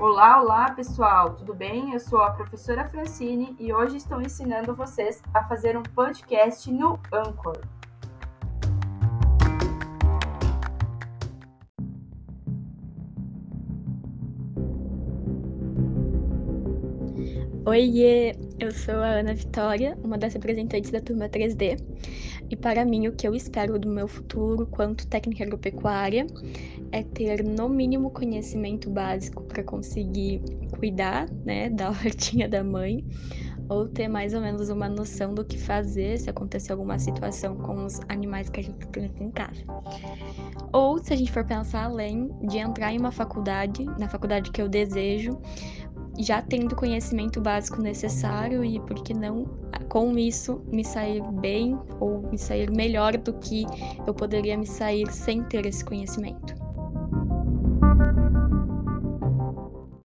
Olá, olá pessoal, tudo bem? Eu sou a professora Francine e hoje estou ensinando vocês a fazer um podcast no Anchor. Oiê, eu sou a Ana Vitória, uma das representantes da turma 3D. E para mim, o que eu espero do meu futuro quanto técnica agropecuária é ter no mínimo conhecimento básico para conseguir cuidar, né, da hortinha da mãe, ou ter mais ou menos uma noção do que fazer se acontecer alguma situação com os animais que a gente tem em casa. Ou se a gente for pensar além de entrar em uma faculdade, na faculdade que eu desejo, já tendo o conhecimento básico necessário e por que não com isso me sair bem ou me sair melhor do que eu poderia me sair sem ter esse conhecimento.